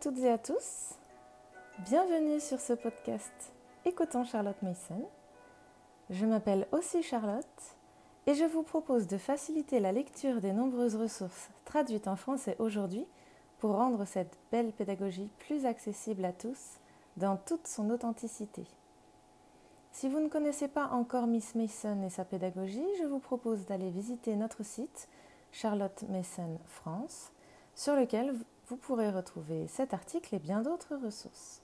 toutes et à tous. Bienvenue sur ce podcast Écoutons Charlotte Mason. Je m'appelle aussi Charlotte et je vous propose de faciliter la lecture des nombreuses ressources traduites en français aujourd'hui pour rendre cette belle pédagogie plus accessible à tous dans toute son authenticité. Si vous ne connaissez pas encore Miss Mason et sa pédagogie, je vous propose d'aller visiter notre site Charlotte Mason France, sur lequel vous pourrez retrouver cet article et bien d'autres ressources.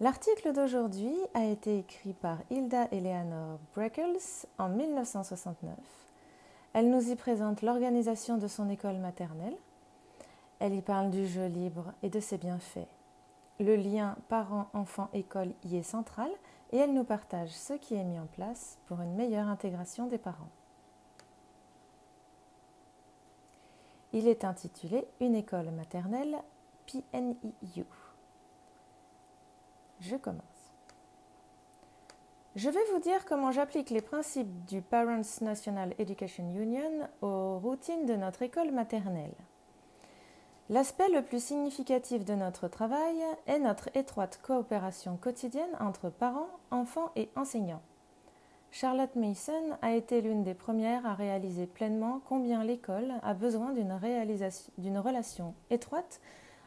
L'article d'aujourd'hui a été écrit par Hilda Eleanor Breckels en 1969. Elle nous y présente l'organisation de son école maternelle. Elle y parle du jeu libre et de ses bienfaits. Le lien parent-enfant-école y est central et elle nous partage ce qui est mis en place pour une meilleure intégration des parents. Il est intitulé Une école maternelle PNIU. Je commence. Je vais vous dire comment j'applique les principes du Parents National Education Union aux routines de notre école maternelle. L'aspect le plus significatif de notre travail est notre étroite coopération quotidienne entre parents, enfants et enseignants. Charlotte Mason a été l'une des premières à réaliser pleinement combien l'école a besoin d'une relation étroite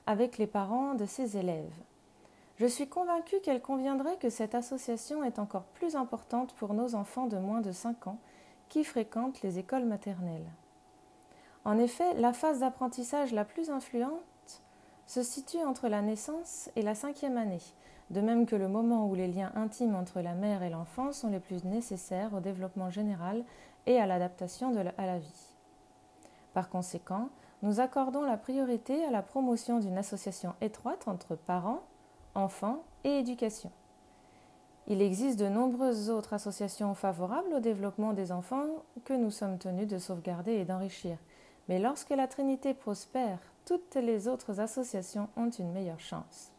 avec les parents de ses élèves. Je suis convaincue qu'elle conviendrait que cette association est encore plus importante pour nos enfants de moins de 5 ans qui fréquentent les écoles maternelles. En effet, la phase d'apprentissage la plus influente se situe entre la naissance et la cinquième année, de même que le moment où les liens intimes entre la mère et l'enfant sont les plus nécessaires au développement général et à l'adaptation à la vie. Par conséquent, nous accordons la priorité à la promotion d'une association étroite entre parents, enfants et éducation. Il existe de nombreuses autres associations favorables au développement des enfants que nous sommes tenus de sauvegarder et d'enrichir. Mais lorsque la Trinité prospère, toutes les autres associations ont une meilleure chance.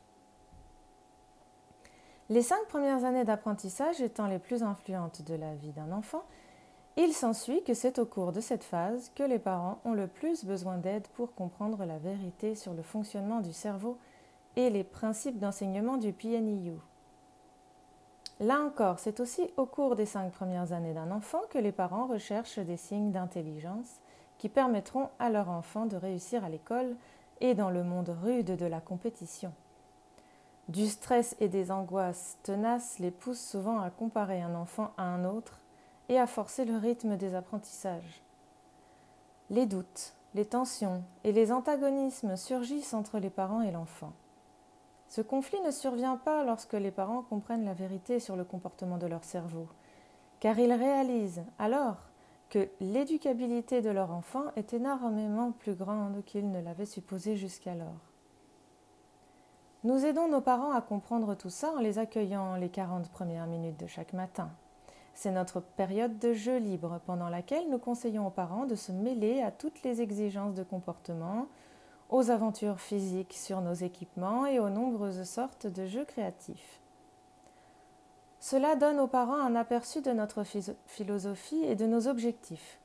Les cinq premières années d'apprentissage étant les plus influentes de la vie d'un enfant, il s'ensuit que c'est au cours de cette phase que les parents ont le plus besoin d'aide pour comprendre la vérité sur le fonctionnement du cerveau et les principes d'enseignement du PNIU. Là encore, c'est aussi au cours des cinq premières années d'un enfant que les parents recherchent des signes d'intelligence permettront à leur enfant de réussir à l'école et dans le monde rude de la compétition. Du stress et des angoisses tenaces les poussent souvent à comparer un enfant à un autre et à forcer le rythme des apprentissages. Les doutes, les tensions et les antagonismes surgissent entre les parents et l'enfant. Ce conflit ne survient pas lorsque les parents comprennent la vérité sur le comportement de leur cerveau, car ils réalisent alors que l'éducabilité de leur enfant est énormément plus grande qu'ils ne l'avaient supposé jusqu'alors. Nous aidons nos parents à comprendre tout ça en les accueillant les 40 premières minutes de chaque matin. C'est notre période de jeu libre pendant laquelle nous conseillons aux parents de se mêler à toutes les exigences de comportement, aux aventures physiques sur nos équipements et aux nombreuses sortes de jeux créatifs. Cela donne aux parents un aperçu de notre philosophie et de nos objectifs.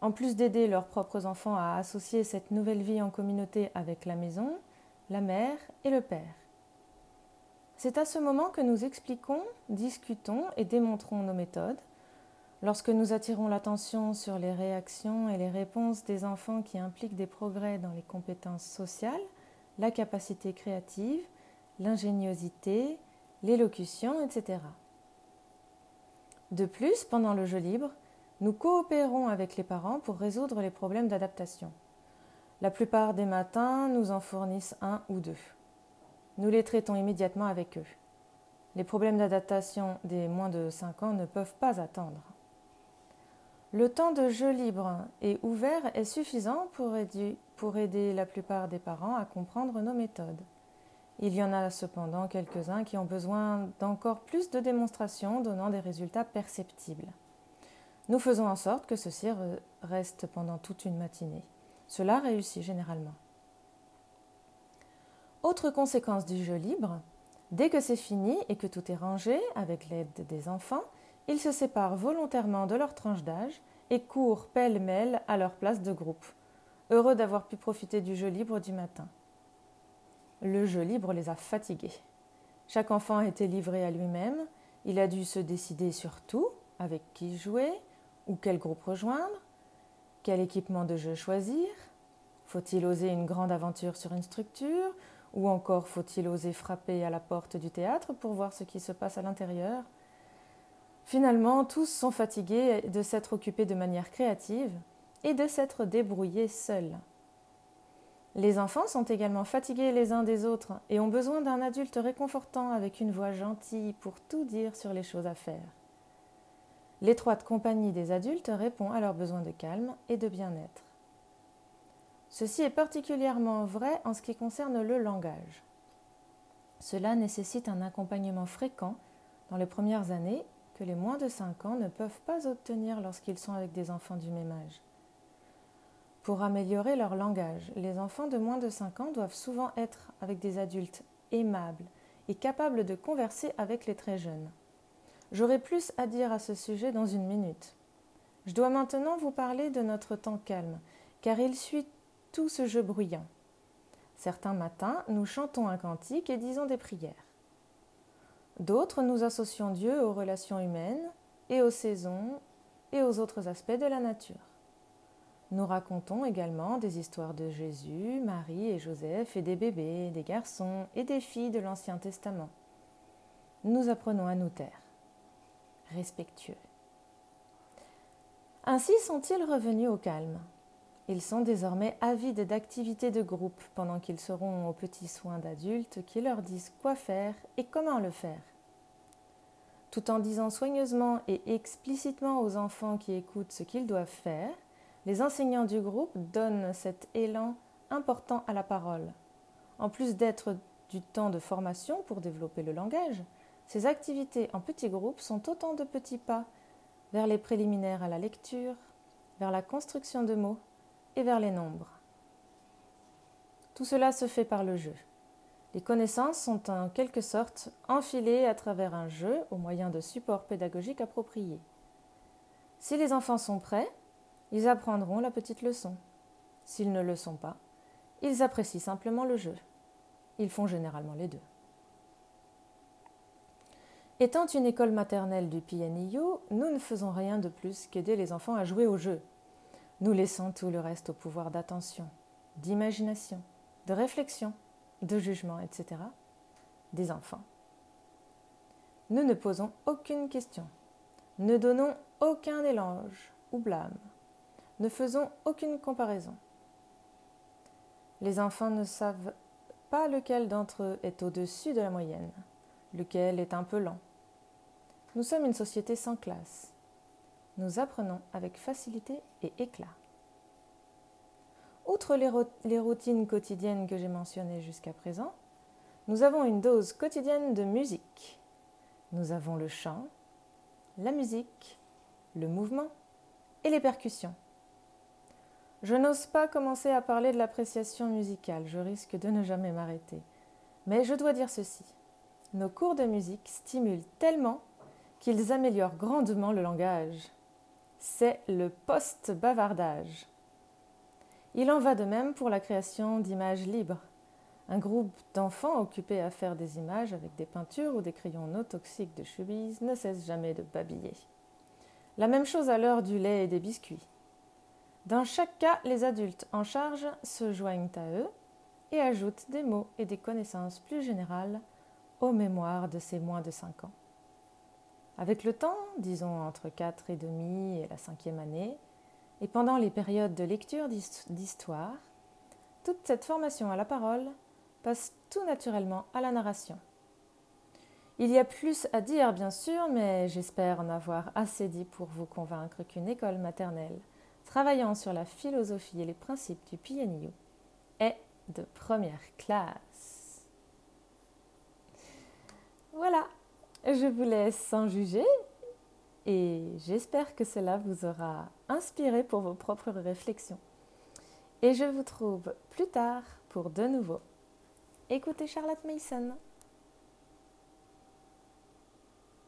En plus d'aider leurs propres enfants à associer cette nouvelle vie en communauté avec la maison, la mère et le père. C'est à ce moment que nous expliquons, discutons et démontrons nos méthodes, lorsque nous attirons l'attention sur les réactions et les réponses des enfants qui impliquent des progrès dans les compétences sociales, la capacité créative, l'ingéniosité, l'élocution, etc. De plus, pendant le jeu libre, nous coopérons avec les parents pour résoudre les problèmes d'adaptation. La plupart des matins nous en fournissent un ou deux. Nous les traitons immédiatement avec eux. Les problèmes d'adaptation des moins de 5 ans ne peuvent pas attendre. Le temps de jeu libre et ouvert est suffisant pour aider, pour aider la plupart des parents à comprendre nos méthodes. Il y en a cependant quelques-uns qui ont besoin d'encore plus de démonstrations donnant des résultats perceptibles. Nous faisons en sorte que ceci reste pendant toute une matinée. Cela réussit généralement. Autre conséquence du jeu libre, dès que c'est fini et que tout est rangé avec l'aide des enfants, ils se séparent volontairement de leur tranche d'âge et courent pêle-mêle à leur place de groupe, heureux d'avoir pu profiter du jeu libre du matin. Le jeu libre les a fatigués. Chaque enfant était livré à lui-même, il a dû se décider sur tout, avec qui jouer, ou quel groupe rejoindre, quel équipement de jeu choisir, faut-il oser une grande aventure sur une structure, ou encore faut-il oser frapper à la porte du théâtre pour voir ce qui se passe à l'intérieur? Finalement, tous sont fatigués de s'être occupés de manière créative et de s'être débrouillés seuls. Les enfants sont également fatigués les uns des autres et ont besoin d'un adulte réconfortant avec une voix gentille pour tout dire sur les choses à faire. L'étroite compagnie des adultes répond à leurs besoins de calme et de bien-être. Ceci est particulièrement vrai en ce qui concerne le langage. Cela nécessite un accompagnement fréquent dans les premières années que les moins de 5 ans ne peuvent pas obtenir lorsqu'ils sont avec des enfants du même âge. Pour améliorer leur langage, les enfants de moins de 5 ans doivent souvent être avec des adultes aimables et capables de converser avec les très jeunes. J'aurai plus à dire à ce sujet dans une minute. Je dois maintenant vous parler de notre temps calme, car il suit tout ce jeu bruyant. Certains matins, nous chantons un cantique et disons des prières. D'autres, nous associons Dieu aux relations humaines et aux saisons et aux autres aspects de la nature. Nous racontons également des histoires de Jésus, Marie et Joseph et des bébés, des garçons et des filles de l'Ancien Testament. Nous apprenons à nous taire, respectueux. Ainsi sont-ils revenus au calme. Ils sont désormais avides d'activités de groupe pendant qu'ils seront aux petits soins d'adultes qui leur disent quoi faire et comment le faire. Tout en disant soigneusement et explicitement aux enfants qui écoutent ce qu'ils doivent faire, les enseignants du groupe donnent cet élan important à la parole. En plus d'être du temps de formation pour développer le langage, ces activités en petits groupes sont autant de petits pas vers les préliminaires à la lecture, vers la construction de mots et vers les nombres. Tout cela se fait par le jeu. Les connaissances sont en quelque sorte enfilées à travers un jeu au moyen de supports pédagogiques appropriés. Si les enfants sont prêts, ils apprendront la petite leçon. S'ils ne le sont pas, ils apprécient simplement le jeu. Ils font généralement les deux. Étant une école maternelle du PNIU, nous ne faisons rien de plus qu'aider les enfants à jouer au jeu, nous laissons tout le reste au pouvoir d'attention, d'imagination, de réflexion, de jugement, etc. des enfants. Nous ne posons aucune question, ne donnons aucun élange ou blâme, ne faisons aucune comparaison. Les enfants ne savent pas lequel d'entre eux est au-dessus de la moyenne, lequel est un peu lent. Nous sommes une société sans classe, nous apprenons avec facilité et éclat. Outre les, routines quotidiennes que j'ai mentionnées jusqu'à présent, nous avons une dose quotidienne de musique. Nous avons le chant, la musique, le mouvement et les percussions. Je n'ose pas commencer à parler de l'appréciation musicale, je risque de ne jamais m'arrêter. Mais je dois dire ceci. Nos cours de musique stimulent tellement qu'ils améliorent grandement le langage c'est le post-bavardage. Il en va de même pour la création d'images libres. Un groupe d'enfants occupés à faire des images avec des peintures ou des crayons non toxiques de chubise ne cesse jamais de babiller. La même chose à l'heure du lait et des biscuits. Dans chaque cas, les adultes en charge se joignent à eux et ajoutent des mots et des connaissances plus générales aux mémoires de ces moins de cinq ans. Avec le temps, disons entre quatre et demi et la cinquième année, et pendant les périodes de lecture d'histoire, toute cette formation à la parole passe tout naturellement à la narration. Il y a plus à dire, bien sûr, mais j'espère en avoir assez dit pour vous convaincre qu'une école maternelle travaillant sur la philosophie et les principes du PNU est de première classe. Voilà, je vous laisse sans juger et j'espère que cela vous aura inspiré pour vos propres réflexions. Et je vous trouve plus tard pour de nouveau. Écoutez Charlotte Mason.